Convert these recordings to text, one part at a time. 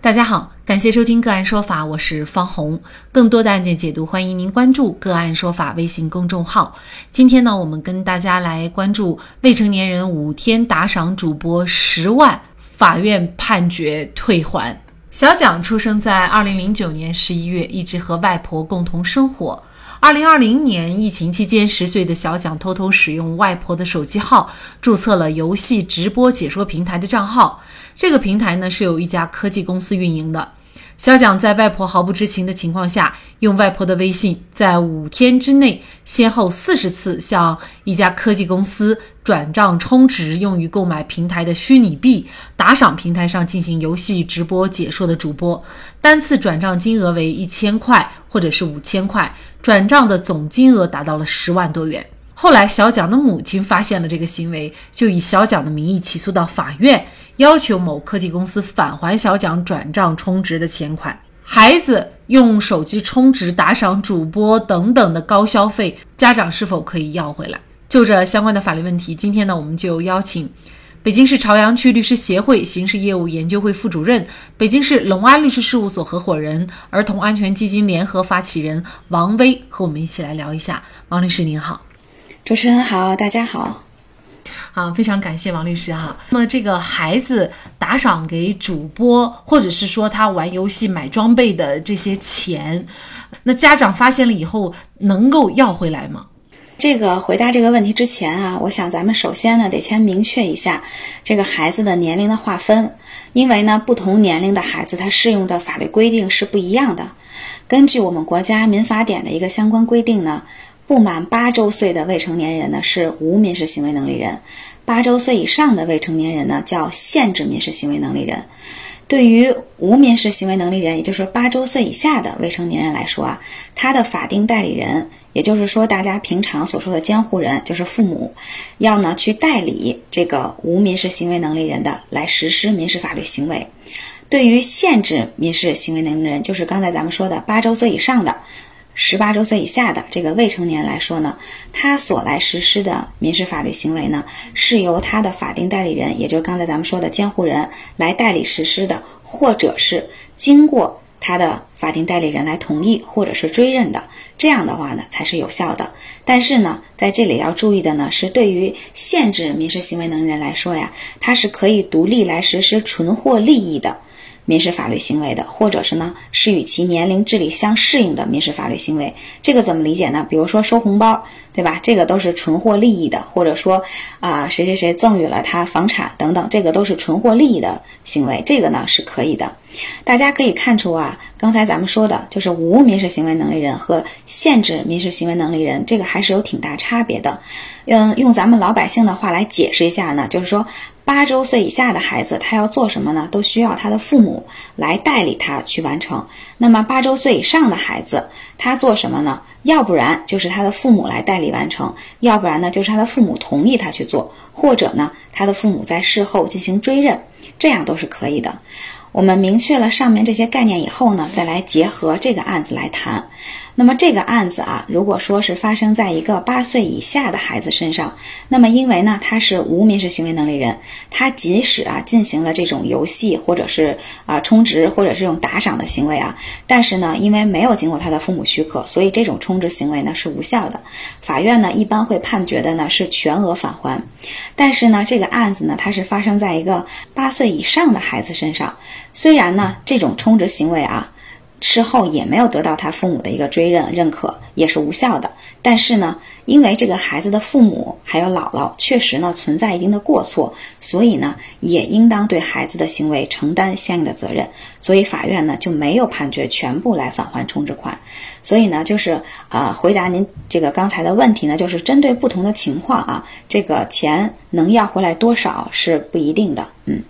大家好，感谢收听个案说法，我是方红。更多的案件解读，欢迎您关注个案说法微信公众号。今天呢，我们跟大家来关注未成年人五天打赏主播十万，法院判决退还。小蒋出生在二零零九年十一月，一直和外婆共同生活。二零二零年疫情期间，十岁的小蒋偷偷使用外婆的手机号，注册了游戏直播解说平台的账号。这个平台呢是由一家科技公司运营的。小蒋在外婆毫不知情的情况下，用外婆的微信，在五天之内，先后四十次向一家科技公司转账充值，用于购买平台的虚拟币，打赏平台上进行游戏直播解说的主播。单次转账金额为一千块或者是五千块，转账的总金额达到了十万多元。后来，小蒋的母亲发现了这个行为，就以小蒋的名义起诉到法院。要求某科技公司返还小蒋转账充值的钱款。孩子用手机充值打赏主播等等的高消费，家长是否可以要回来？就这相关的法律问题，今天呢，我们就邀请北京市朝阳区律师协会刑事业务研究会副主任、北京市隆安律师事务所合伙人、儿童安全基金联合发起人王威和我们一起来聊一下。王律师您好，主持人好，大家好。啊，非常感谢王律师哈。那么这个孩子打赏给主播，或者是说他玩游戏买装备的这些钱，那家长发现了以后能够要回来吗？这个回答这个问题之前啊，我想咱们首先呢得先明确一下这个孩子的年龄的划分，因为呢不同年龄的孩子他适用的法律规定是不一样的。根据我们国家民法典的一个相关规定呢。不满八周岁的未成年人呢，是无民事行为能力人；八周岁以上的未成年人呢，叫限制民事行为能力人。对于无民事行为能力人，也就是八周岁以下的未成年人来说啊，他的法定代理人，也就是说大家平常所说的监护人，就是父母，要呢去代理这个无民事行为能力人的来实施民事法律行为。对于限制民事行为能力人，就是刚才咱们说的八周岁以上的。十八周岁以下的这个未成年来说呢，他所来实施的民事法律行为呢，是由他的法定代理人，也就是刚才咱们说的监护人来代理实施的，或者是经过他的法定代理人来同意或者是追认的，这样的话呢才是有效的。但是呢，在这里要注意的呢，是对于限制民事行为能力人来说呀，他是可以独立来实施纯获利益的。民事法律行为的，或者是呢，是与其年龄、智力相适应的民事法律行为，这个怎么理解呢？比如说收红包，对吧？这个都是纯获利益的，或者说啊，谁谁谁赠予了他房产等等，这个都是纯获利益的行为，这个呢是可以的。大家可以看出啊，刚才咱们说的就是无民事行为能力人和限制民事行为能力人，这个还是有挺大差别的。嗯，用咱们老百姓的话来解释一下呢，就是说。八周岁以下的孩子，他要做什么呢？都需要他的父母来代理他去完成。那么八周岁以上的孩子，他做什么呢？要不然就是他的父母来代理完成，要不然呢就是他的父母同意他去做，或者呢他的父母在事后进行追认，这样都是可以的。我们明确了上面这些概念以后呢，再来结合这个案子来谈。那么这个案子啊，如果说是发生在一个八岁以下的孩子身上，那么因为呢他是无民事行为能力人，他即使啊进行了这种游戏或者是啊充值或者这种打赏的行为啊，但是呢因为没有经过他的父母许可，所以这种充值行为呢是无效的。法院呢一般会判决的呢是全额返还。但是呢这个案子呢它是发生在一个八岁以上的孩子身上，虽然呢这种充值行为啊。事后也没有得到他父母的一个追认认可，也是无效的。但是呢，因为这个孩子的父母还有姥姥确实呢存在一定的过错，所以呢也应当对孩子的行为承担相应的责任。所以法院呢就没有判决全部来返还充值款。所以呢，就是啊，回答您这个刚才的问题呢，就是针对不同的情况啊，这个钱能要回来多少是不一定的，嗯。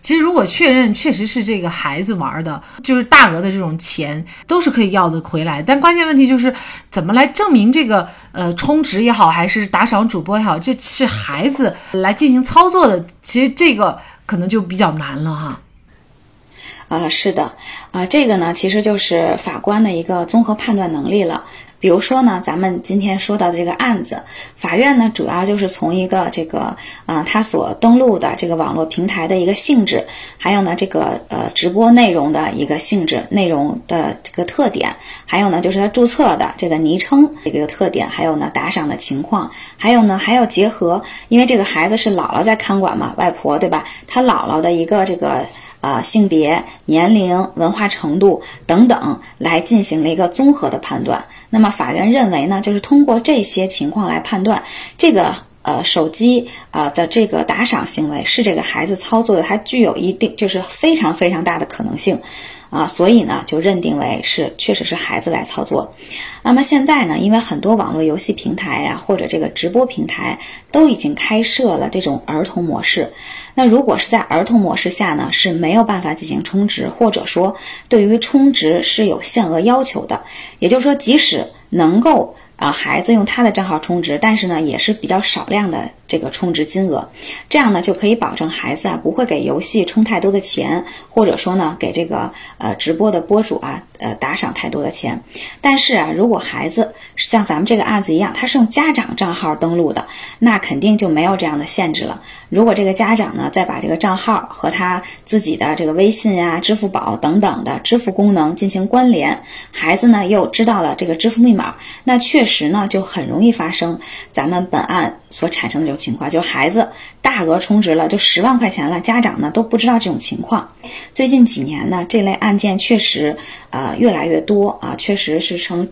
其实，如果确认确实是这个孩子玩的，就是大额的这种钱，都是可以要的回来。但关键问题就是，怎么来证明这个呃充值也好，还是打赏主播也好，这是孩子来进行操作的。其实这个可能就比较难了哈。啊，是的，啊，这个呢，其实就是法官的一个综合判断能力了。比如说呢，咱们今天说到的这个案子，法院呢主要就是从一个这个啊，他所登录的这个网络平台的一个性质，还有呢这个呃直播内容的一个性质、内容的这个特点，还有呢就是他注册的这个昵称这个特点，还有呢打赏的情况，还有呢还要结合，因为这个孩子是姥姥在看管嘛，外婆对吧？他姥姥的一个这个。啊，性别、年龄、文化程度等等，来进行了一个综合的判断。那么法院认为呢，就是通过这些情况来判断这个呃手机啊的这个打赏行为是这个孩子操作的，它具有一定就是非常非常大的可能性。啊，所以呢，就认定为是确实是孩子来操作。那么现在呢，因为很多网络游戏平台呀，或者这个直播平台都已经开设了这种儿童模式。那如果是在儿童模式下呢，是没有办法进行充值，或者说对于充值是有限额要求的。也就是说，即使能够。啊，孩子用他的账号充值，但是呢，也是比较少量的这个充值金额，这样呢就可以保证孩子啊不会给游戏充太多的钱，或者说呢给这个呃直播的播主啊呃打赏太多的钱。但是啊，如果孩子像咱们这个案子一样，他是用家长账号登录的，那肯定就没有这样的限制了。如果这个家长呢再把这个账号和他自己的这个微信呀、支付宝等等的支付功能进行关联，孩子呢又知道了这个支付密码，那确实呢，就很容易发生咱们本案所产生的这种情况，就孩子大额充值了，就十万块钱了，家长呢都不知道这种情况。最近几年呢，这类案件确实呃越来越多啊，确实是成。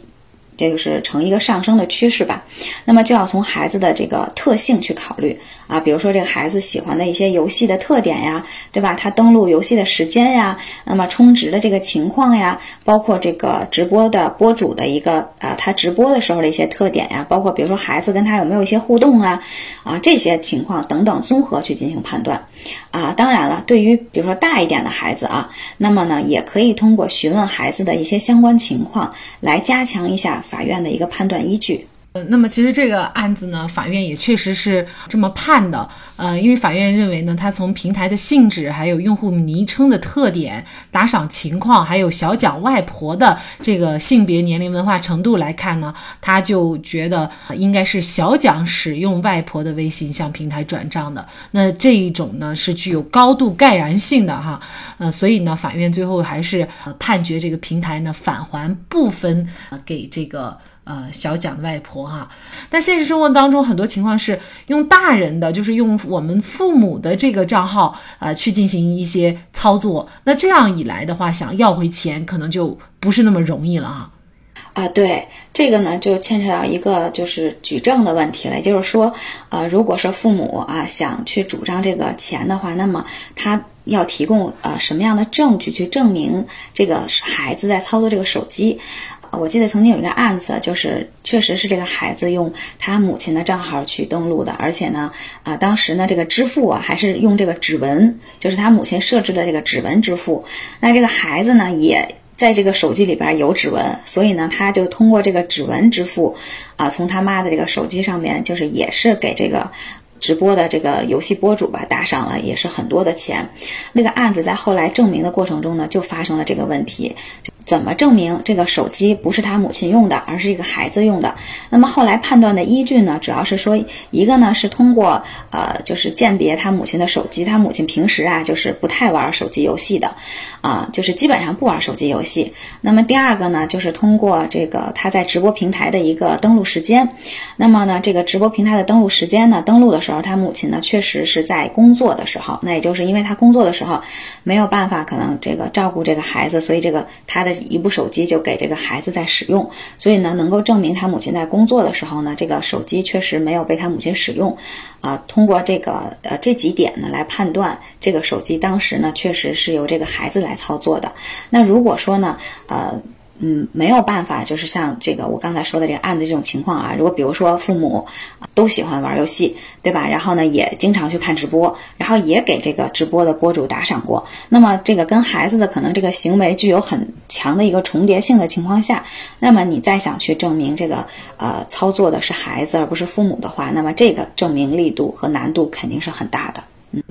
这就是成一个上升的趋势吧，那么就要从孩子的这个特性去考虑啊，比如说这个孩子喜欢的一些游戏的特点呀，对吧？他登录游戏的时间呀，那么充值的这个情况呀，包括这个直播的播主的一个啊，他直播的时候的一些特点呀，包括比如说孩子跟他有没有一些互动啊，啊这些情况等等综合去进行判断啊。当然了，对于比如说大一点的孩子啊，那么呢也可以通过询问孩子的一些相关情况来加强一下。法院的一个判断依据。呃，那么其实这个案子呢，法院也确实是这么判的。呃，因为法院认为呢，它从平台的性质、还有用户昵称的特点、打赏情况，还有小蒋外婆的这个性别、年龄、文化程度来看呢，他就觉得应该是小蒋使用外婆的微信向平台转账的。那这一种呢，是具有高度盖然性的哈。呃，所以呢，法院最后还是判决这个平台呢返还部分给这个。呃，小蒋的外婆哈，但现实生活当中很多情况是用大人的，就是用我们父母的这个账号啊去进行一些操作，那这样一来的话，想要回钱可能就不是那么容易了哈。啊，对，这个呢就牵扯到一个就是举证的问题了，也就是说，呃，如果是父母啊想去主张这个钱的话，那么他要提供呃什么样的证据去证明这个孩子在操作这个手机？我记得曾经有一个案子，就是确实是这个孩子用他母亲的账号去登录的，而且呢，啊，当时呢，这个支付啊还是用这个指纹，就是他母亲设置的这个指纹支付。那这个孩子呢，也在这个手机里边有指纹，所以呢，他就通过这个指纹支付，啊，从他妈的这个手机上面，就是也是给这个直播的这个游戏播主吧打赏了，也是很多的钱。那个案子在后来证明的过程中呢，就发生了这个问题。怎么证明这个手机不是他母亲用的，而是一个孩子用的？那么后来判断的依据呢？主要是说，一个呢是通过呃，就是鉴别他母亲的手机，他母亲平时啊就是不太玩手机游戏的，啊，就是基本上不玩手机游戏。那么第二个呢，就是通过这个他在直播平台的一个登录时间。那么呢，这个直播平台的登录时间呢，登录的时候他母亲呢确实是在工作的时候，那也就是因为他工作的时候没有办法可能这个照顾这个孩子，所以这个他的。一部手机就给这个孩子在使用，所以呢，能够证明他母亲在工作的时候呢，这个手机确实没有被他母亲使用，啊，通过这个呃这几点呢来判断，这个手机当时呢确实是由这个孩子来操作的。那如果说呢，呃。嗯，没有办法，就是像这个我刚才说的这个案子这种情况啊。如果比如说父母都喜欢玩游戏，对吧？然后呢，也经常去看直播，然后也给这个直播的播主打赏过。那么这个跟孩子的可能这个行为具有很强的一个重叠性的情况下，那么你再想去证明这个呃操作的是孩子而不是父母的话，那么这个证明力度和难度肯定是很大的。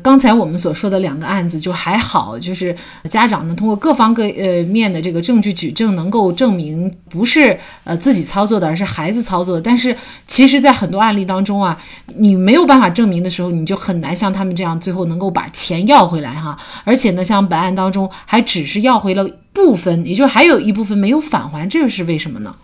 刚才我们所说的两个案子就还好，就是家长呢通过各方各呃面的这个证据举证，能够证明不是呃自己操作的，而是孩子操作的。但是其实，在很多案例当中啊，你没有办法证明的时候，你就很难像他们这样最后能够把钱要回来哈。而且呢，像本案当中还只是要回了部分，也就是还有一部分没有返还，这是为什么呢？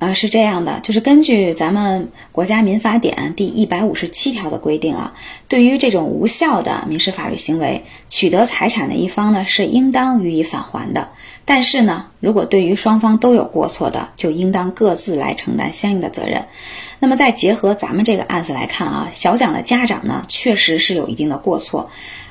呃，是这样的，就是根据咱们国家民法典第一百五十七条的规定啊，对于这种无效的民事法律行为，取得财产的一方呢是应当予以返还的。但是呢，如果对于双方都有过错的，就应当各自来承担相应的责任。那么再结合咱们这个案子来看啊，小蒋的家长呢确实是有一定的过错。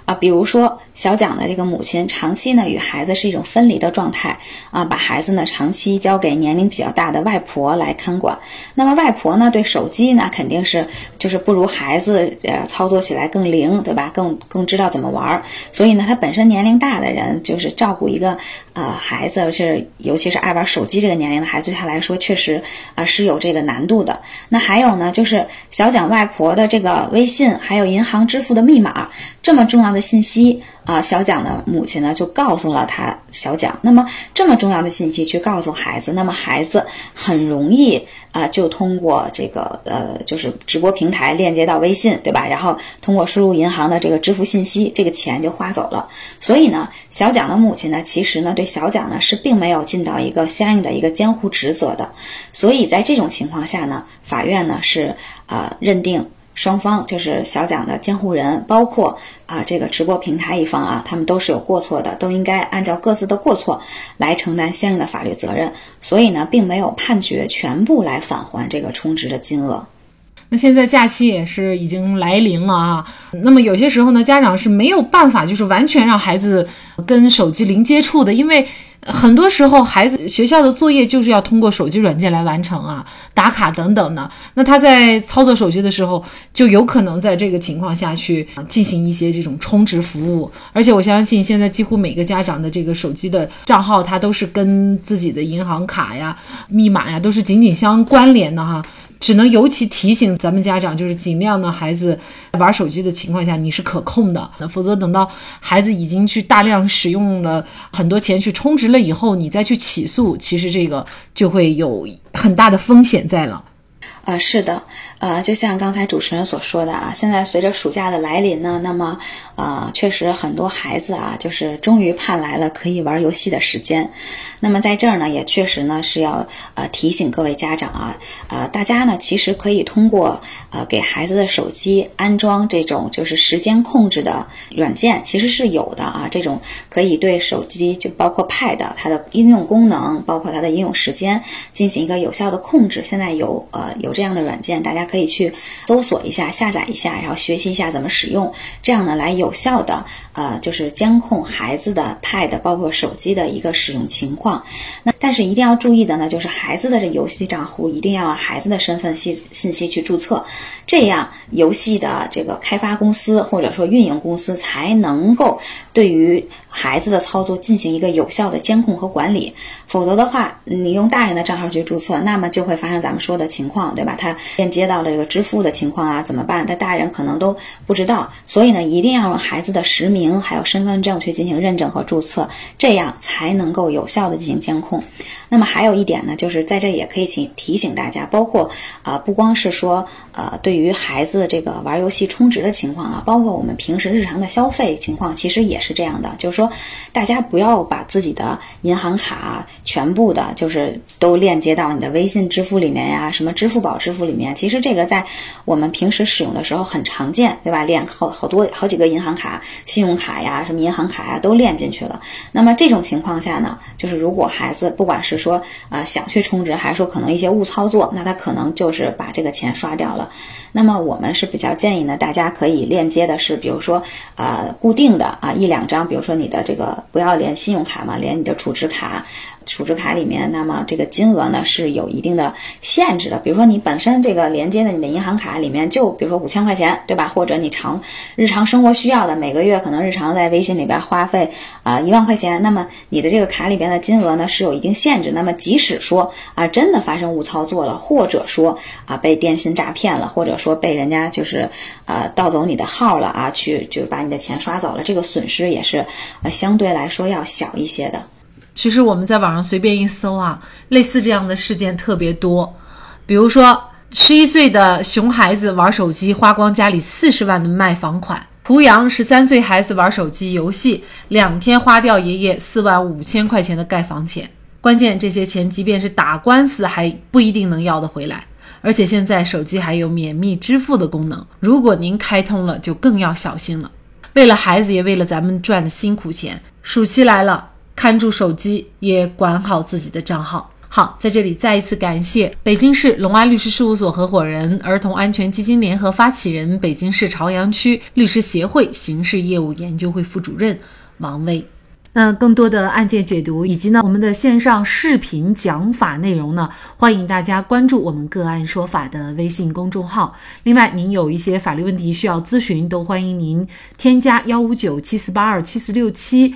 啊，比如说小蒋的这个母亲长期呢与孩子是一种分离的状态啊，把孩子呢长期交给年龄比较大的外婆来看管。那么外婆呢对手机呢肯定是就是不如孩子呃操作起来更灵，对吧？更更知道怎么玩。所以呢，他本身年龄大的人就是照顾一个呃孩子是尤其是爱玩手机这个年龄的孩子，对他来说确实啊是有这个难度的。那还有呢，就是小蒋外婆的这个微信还有银行支付的密码这么重要的。信息啊，小蒋的母亲呢就告诉了他小蒋。那么这么重要的信息去告诉孩子，那么孩子很容易啊就通过这个呃就是直播平台链接到微信，对吧？然后通过输入银行的这个支付信息，这个钱就花走了。所以呢，小蒋的母亲呢其实呢对小蒋呢是并没有尽到一个相应的一个监护职责的。所以在这种情况下呢，法院呢是啊认定。双方就是小蒋的监护人，包括啊这个直播平台一方啊，他们都是有过错的，都应该按照各自的过错来承担相应的法律责任。所以呢，并没有判决全部来返还这个充值的金额。那现在假期也是已经来临了啊，那么有些时候呢，家长是没有办法就是完全让孩子跟手机零接触的，因为。很多时候，孩子学校的作业就是要通过手机软件来完成啊，打卡等等的。那他在操作手机的时候，就有可能在这个情况下去进行一些这种充值服务。而且我相信，现在几乎每个家长的这个手机的账号，它都是跟自己的银行卡呀、密码呀都是紧紧相关联的哈。只能尤其提醒咱们家长，就是尽量呢，孩子玩手机的情况下，你是可控的。那否则等到孩子已经去大量使用了很多钱去充值了以后，你再去起诉，其实这个就会有很大的风险在了。啊，是的，呃，就像刚才主持人所说的啊，现在随着暑假的来临呢，那么。啊，确实很多孩子啊，就是终于盼来了可以玩游戏的时间。那么在这儿呢，也确实呢是要呃提醒各位家长啊，呃，大家呢其实可以通过呃给孩子的手机安装这种就是时间控制的软件，其实是有的啊。这种可以对手机就包括 Pad 它的应用功能，包括它的应用时间进行一个有效的控制。现在有呃有这样的软件，大家可以去搜索一下、下载一下，然后学习一下怎么使用，这样呢来有。效的，呃，就是监控孩子的 Pad，包括手机的一个使用情况。那但是一定要注意的呢，就是孩子的这游戏账户一定要孩子的身份信信息去注册，这样游戏的这个开发公司或者说运营公司才能够对于。孩子的操作进行一个有效的监控和管理，否则的话，你用大人的账号去注册，那么就会发生咱们说的情况，对吧？他链接到了这个支付的情况啊，怎么办？他大人可能都不知道，所以呢，一定要用孩子的实名还有身份证去进行认证和注册，这样才能够有效的进行监控。那么还有一点呢，就是在这也可以请提醒大家，包括啊，不光是说呃，对于孩子这个玩游戏充值的情况啊，包括我们平时日常的消费情况，其实也是这样的，就是说。大家不要把自己的银行卡全部的，就是都链接到你的微信支付里面呀，什么支付宝支付里面。其实这个在我们平时使用的时候很常见，对吧？链好好多好几个银行卡、信用卡呀，什么银行卡呀都链进去了。那么这种情况下呢，就是如果孩子不管是说呃想去充值，还是说可能一些误操作，那他可能就是把这个钱刷掉了。那么我们是比较建议呢，大家可以链接的是，比如说呃固定的啊一两张，比如说你的。这个不要连信用卡嘛，连你的储值卡。储值卡里面，那么这个金额呢是有一定的限制的。比如说你本身这个连接的你的银行卡里面就比如说五千块钱，对吧？或者你常日常生活需要的，每个月可能日常在微信里边花费啊一万块钱，那么你的这个卡里边的金额呢是有一定限制。那么即使说啊真的发生误操作了，或者说啊被电信诈骗了，或者说被人家就是呃盗走你的号了啊，去就是把你的钱刷走了，这个损失也是呃相对来说要小一些的。其实我们在网上随便一搜啊，类似这样的事件特别多。比如说，十一岁的熊孩子玩手机花光家里四十万的卖房款；濮阳十三岁孩子玩手机游戏，两天花掉爷爷四万五千块钱的盖房钱。关键这些钱即便是打官司还不一定能要得回来。而且现在手机还有免密支付的功能，如果您开通了，就更要小心了。为了孩子，也为了咱们赚的辛苦钱，暑期来了。看住手机，也管好自己的账号。好，在这里再一次感谢北京市隆安律师事务所合伙人、儿童安全基金联合发起人、北京市朝阳区律师协会刑事业务研究会副主任王威。那更多的案件解读以及呢我们的线上视频讲法内容呢，欢迎大家关注我们个案说法的微信公众号。另外，您有一些法律问题需要咨询，都欢迎您添加幺五九七四八二七四六七。